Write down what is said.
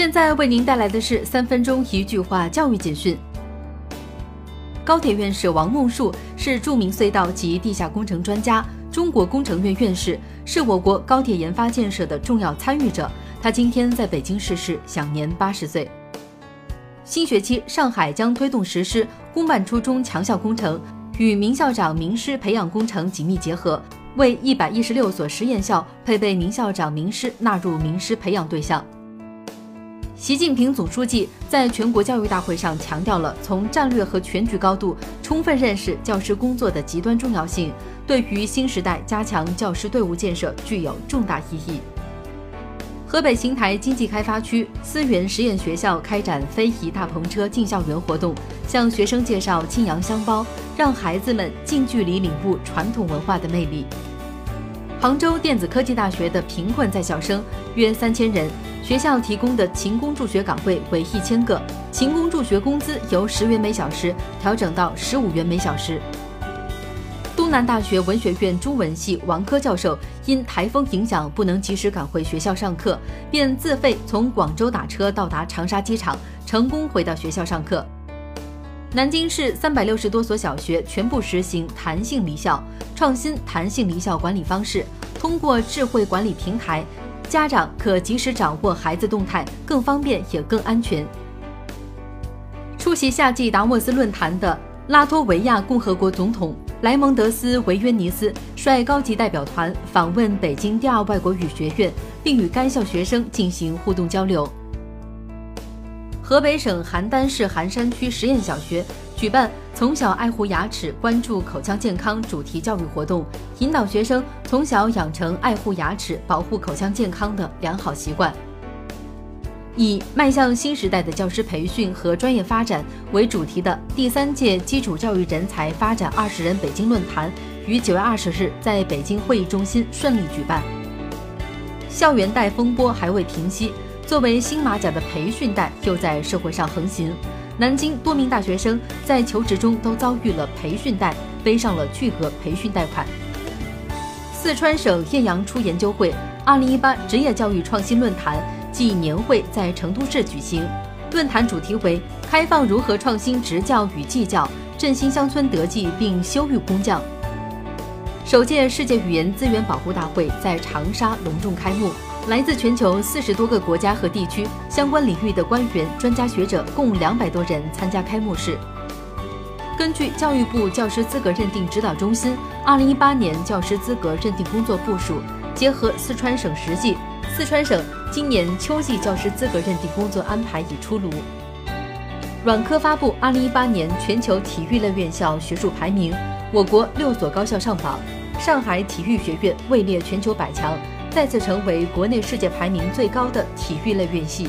现在为您带来的是三分钟一句话教育简讯。高铁院士王梦恕是著名隧道及地下工程专家，中国工程院院士，是我国高铁研发建设的重要参与者。他今天在北京逝世，享年八十岁。新学期，上海将推动实施公办初中强校工程，与名校长、名师培养工程紧密结合，为一百一十六所实验校配备名校长、名师纳入名师培养对象。习近平总书记在全国教育大会上强调了从战略和全局高度充分认识教师工作的极端重要性，对于新时代加强教师队伍建设具有重大意义。河北邢台经济开发区思源实验学校开展非遗大篷车进校园活动，向学生介绍庆阳香包，让孩子们近距离领悟传统文化的魅力。杭州电子科技大学的贫困在校生约三千人。学校提供的勤工助学岗位为一千个，勤工助学工资由十元每小时调整到十五元每小时。东南大学文学院中文系王科教授因台风影响不能及时赶回学校上课，便自费从广州打车到达长沙机场，成功回到学校上课。南京市三百六十多所小学全部实行弹性离校，创新弹性离校管理方式，通过智慧管理平台。家长可及时掌握孩子动态，更方便也更安全。出席夏季达沃斯论坛的拉脱维亚共和国总统莱蒙德斯·维约尼斯率高级代表团访问北京第二外国语学院，并与该校学生进行互动交流。河北省邯郸市邯山区实验小学举办“从小爱护牙齿，关注口腔健康”主题教育活动，引导学生从小养成爱护牙齿、保护口腔健康的良好习惯。以“迈向新时代的教师培训和专业发展”为主题的第三届基础教育人才发展二十人北京论坛于九月二十日在北京会议中心顺利举办。校园贷风波还未平息。作为新马甲的培训贷又在社会上横行，南京多名大学生在求职中都遭遇了培训贷，背上了巨额培训贷款。四川省艳阳初研究会二零一八职业教育创新论坛暨年会在成都市举行，论坛主题为“开放如何创新职教与技教，振兴乡村德技并修育工匠”。首届世界语言资源保护大会在长沙隆重开幕。来自全球四十多个国家和地区相关领域的官员、专家学者共两百多人参加开幕式。根据教育部教师资格认定指导中心二零一八年教师资格认定工作部署，结合四川省实际，四川省今年秋季教师资格认定工作安排已出炉。软科发布二零一八年全球体育类院校学术排名，我国六所高校上榜，上海体育学院位列全球百强。再次成为国内世界排名最高的体育类院系。